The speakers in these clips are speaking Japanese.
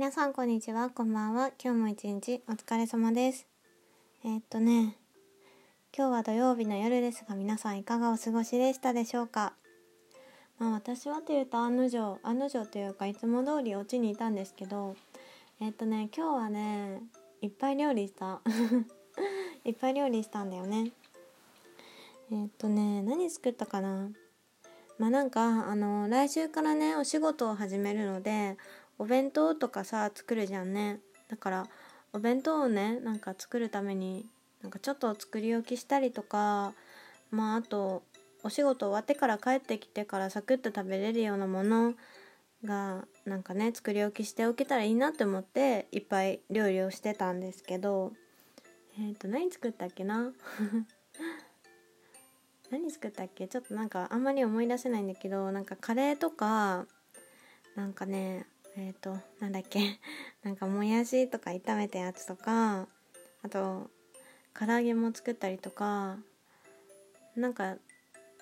皆さんこんにちは。こんばんは。今日も一日お疲れ様です。えー、っとね今日は土曜日の夜ですが皆さんいかがお過ごしでしたでしょうか？まあ私はというと案の定案の定というかいつも通りお家にいたんですけどえー、っとね今日はねいっぱい料理した。いっぱい料理したんだよね。えー、っとね何作ったかな？まあなんかあの来週からねお仕事を始めるのでお弁当とかさ作るじゃんね。だからお弁当をねなんか作るためになんかちょっと作り置きしたりとかまああとお仕事終わってから帰ってきてからサクッと食べれるようなものがなんかね作り置きしておけたらいいなって思っていっぱい料理をしてたんですけど。えっ、ー、と何作ったっけな？何作ったっけ？ちょっとなんかあんまり思い出せないんだけどなんかカレーとかなんかねえっ、ー、となんだっけ。なんかもやしとか炒めたやつとかあと唐揚げも作ったりとかなんか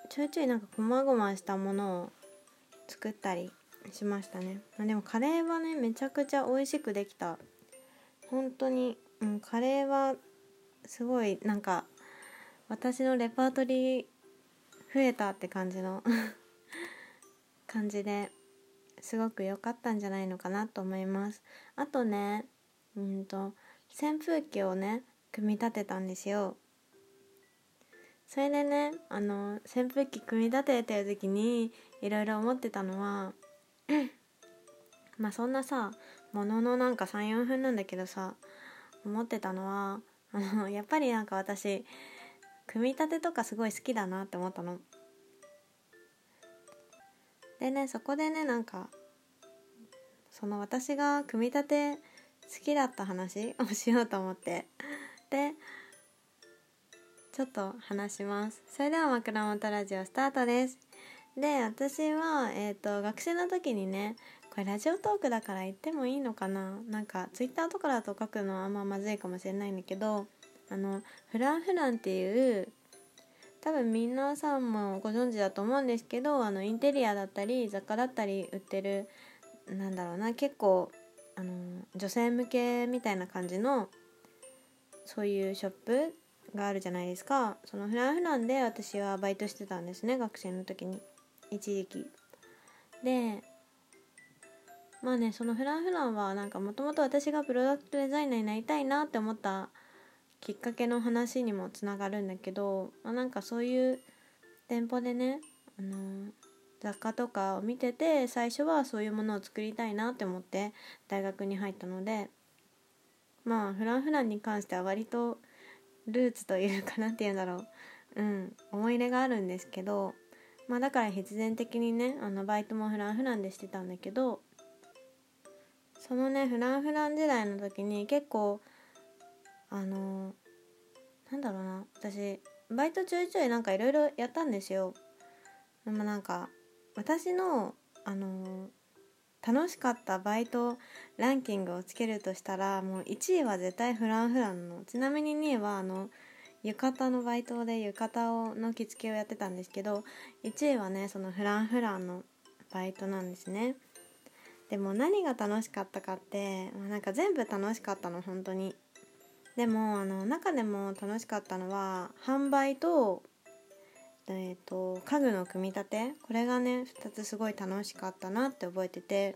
ちょいちょいなんかこまごましたものを作ったりしましたね、ま、でもカレーはねめちゃくちゃ美味しくできた。本当に、うん、カレーはすごいなんか私のレパートリー増えたって感じの 感じで。すごく良かったんじゃないのかなと思います。あとねうんと扇風機をね組み立てたんですよ。それでねあの扇風機組み立ててる時にいろいろ思ってたのは まあそんなさもののなんか34分なんだけどさ思ってたのはあのやっぱりなんか私組み立てとかすごい好きだなって思ったの。でねそこでねなんかその私が組み立て好きだった話をしようと思って。でちょっと話します。それでは枕元ラジオスタートです。で私は、えーと、学生の時にねこれラジオトークだから言ってもいいのかな？なんかツイッターとかだと書くのはあんままずいかもしれないんだけどあのフランフランっていう多分皆さんもご存知だと思うんですけどあのインテリアだったり雑貨だったり売ってるなんだろうな結構あの女性向けみたいな感じのそういうショップがあるじゃないですか。そのフランフランで私はバイトしてたんですね学生の時に。一時期。でまあねそのフランフランはなんかもともと私がプロダクトデザイナーになりたいなって思ったきっかけの話にもつながるんだけど、まあ、なんかそういう店舗でね、あのー、雑貨とかを見てて最初はそういうものを作りたいなって思って大学に入ったのでまあフランフランに関しては割とルーツというかなっていうんだろう。うん思い入れがあるんですけどまあだから必然的にねあのバイトもフランフランでしてたんだけどそのねフランフラン時代の時に結構あのなんだろうな。私バイトちょいちょいなんかいろいろやったんですよ。でもなんか私のあの楽しかったバイトランキングをつけるとしたらもう1位は絶対フランフランの。ちなみに2位はあの浴衣のバイトで浴衣をの着付けをやってたんですけど1位はねそのフランフランのバイトなんですね。でも何が楽しかったかってなんか全部楽しかったの本当に。でもあの中でも楽しかったのは販売と,、えーと、家具の組み立て。これがね2つすごい楽しかったなって覚えてて。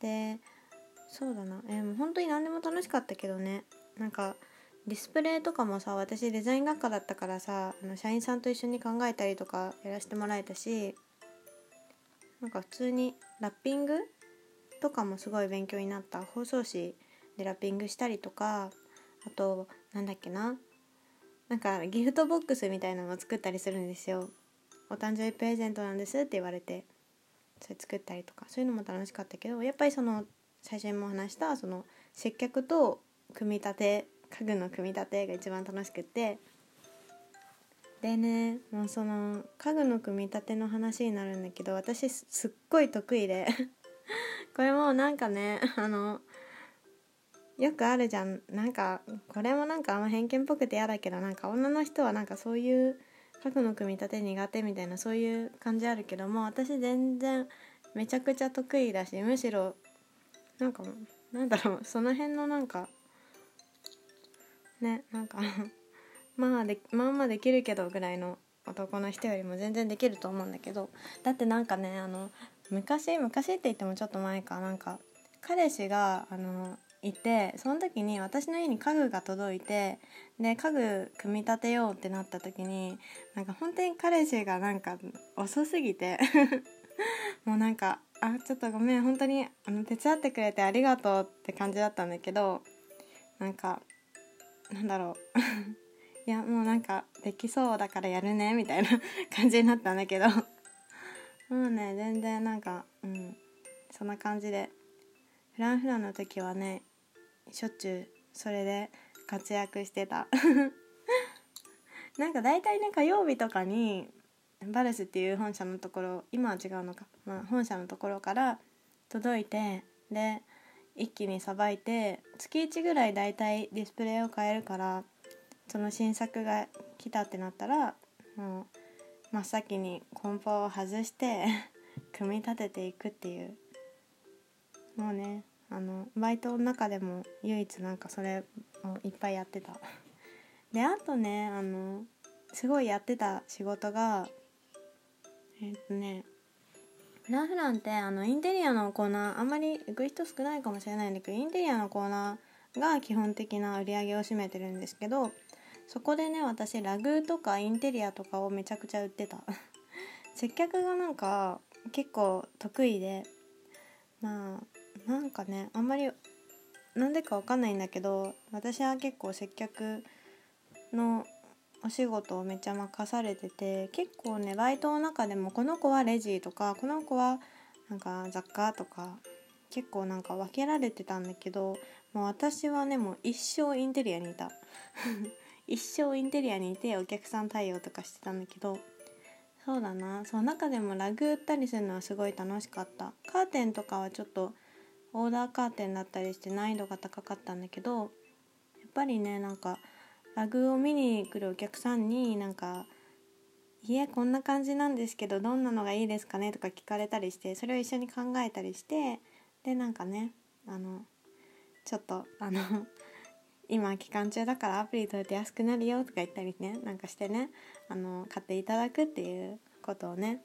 でそうだな。えー、もう本当に何でも楽しかったけどね。なんかディスプレイとかもさ私デザイン学科だったからさあの社員さんと一緒に考えたりとかやらせてもらえたしなんか普通にラッピングとかもすごい勉強になった。包装紙でラッピングしたりとかあとなんだっけな。なんかギフトボックスみたいなのを作ったりするんですよ。お誕生日プレゼントなんですって言われて。それ作ったりとか。そういうのも楽しかったけどやっぱりその最初にも話したその接客と組み立て家具の組み立てが一番楽しくって。でねもうその家具の組み立ての話になるんだけど私すっごい得意で。これもなんかねあのよくあるじゃん。なんかこれもなんかあんま偏見っぽくて嫌だけどなんか女の人はなんかそういう家具の組み立て苦手みたいなそういう感じあるけども私全然めちゃくちゃ得意だしむしろなんかなんだろうその辺のなんかねなんか まあでまあまあできるけどぐらいの男の人よりも全然できると思うんだけどだってなんかねあの昔昔って言ってもちょっと前かなんか彼氏があのいてその時に私の家に家具が届いてで家具組み立てようってなった時になんか本当に彼氏がなんか遅すぎて もうなんか「あちょっとごめん本当にあの手伝ってくれてありがとう」って感じだったんだけどなんかなんだろう。いやもうなんかできそうだからやるねみたいな感じになったんだけど。もうね全然なんかうんそんな感じで。フランフランの時はねしょっちゅうそれで活躍してた。なんか大体ね火曜日とかにバルスっていう本社のところ今は違うのか、まあ、本社のところから届いてで一気にさばいて月1ぐらい大体ディスプレイを変えるからその新作が来たってなったらもう真っ先に梱包を外して 組み立てていくっていう。もうねあのバイトの中でも唯一なんかそれをいっぱいやってた。であとねあのすごいやってた仕事がえっとねラフランってあのインテリアのコーナーあんまり行く人少ないかもしれないんだけどインテリアのコーナーが基本的な売り上げを占めてるんですけどそこでね私ラグーとかインテリアとかをめちゃくちゃ売ってた。接客がなんか結構得意でまあなんかねあんまりなんでかわかんないんだけど私は結構接客のお仕事をめちゃ任されてて結構ねバイトの中でもこの子はレジとかこの子はなんか雑貨とか結構なんか分けられてたんだけどもう私はねもう一生インテリアにいた。一生インテリアにいてお客さん対応とかしてたんだけどそうだな。その中でもラグ売ったりするのはすごい楽しかった。カーテンとかはちょっとオーダーカーテンだったりして難易度が高かったんだけどやっぱりねなんかラグを見に来るお客さんになんか「いえこんな感じなんですけどどんなのがいいですかね?」とか聞かれたりしてそれを一緒に考えたりしてでなんかねあのちょっとあの 今期間中だからアプリ取れて安くなるよとか言ったりねなんかしてねあの買っていただくっていうことをね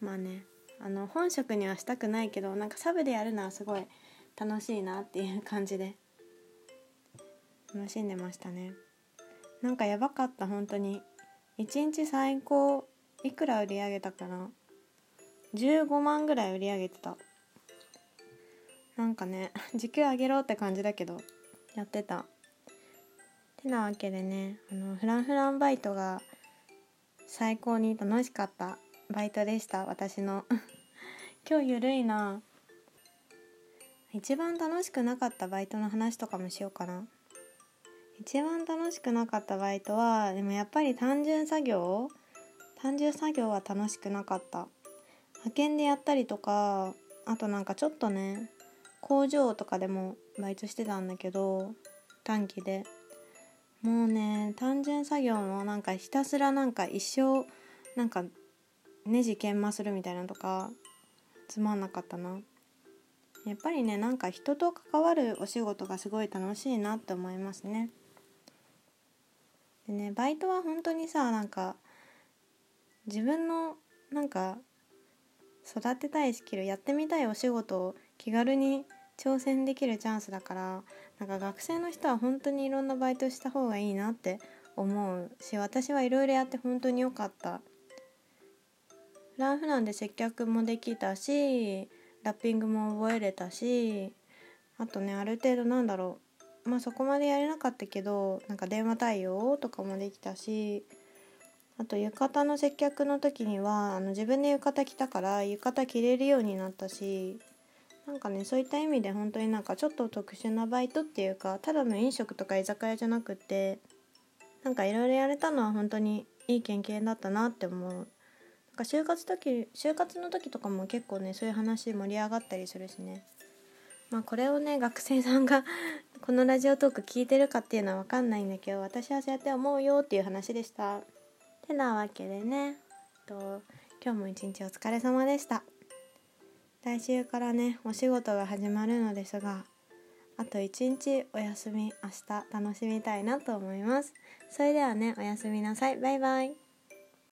まあねあの本職にはしたくないけどなんかサブでやるのはすごい楽しいなっていう感じで。楽しんでましたね。なんかやばかった本当に。1日最高いくら売り上げたかな。15万ぐらい売り上げてた。なんかね時給上げろって感じだけどやってた。てなわけでねあのフランフランバイトが最高に楽しかった。バイトでした私の。今日ゆるいな。一番楽しくなかったバイトの話とかもしようかな。一番楽しくなかったバイトはでもやっぱり単純作業単純作業は楽しくなかった。派遣でやったりとかあとなんかちょっとね工場とかでもバイトしてたんだけど短期で。もうね単純作業もなんかひたすらなんか一生なんかネジ研磨するみたいなとかつまんなかったな。やっぱりねなんか人と関わるお仕事がすごい楽しいなって思いますね。でねバイトは本当にさなんか自分のなんか育てたいスキルやってみたいお仕事を気軽に挑戦できるチャンスだからなんか学生の人は本当にいろんなバイトした方がいいなって思うし私はいろいろやって本当に良かったランフランで接客もできたしラッピングも覚えれたしあとねある程度なんだろうまあそこまでやれなかったけどなんか電話対応とかもできたしあと浴衣の接客の時にはあの自分で浴衣着たから浴衣着れるようになったしなんかねそういった意味で本当になんかちょっと特殊なバイトっていうかただの飲食とか居酒屋じゃなくってなんかいろいろやれたのは本当にいい経験だったなって思う。か就活時就活の時とかも結構ねそういう話盛り上がったりするしね。まあこれをね学生さんが このラジオトーク聞いてるかっていうのは分かんないんだけど私はそうやって思うよっていう話でした。てなわけでねと今日も一日お疲れ様でした。来週からねお仕事が始まるのですがあと一日お休み明日楽しみたいなと思います。それではねおやすみなさい。バイバイ。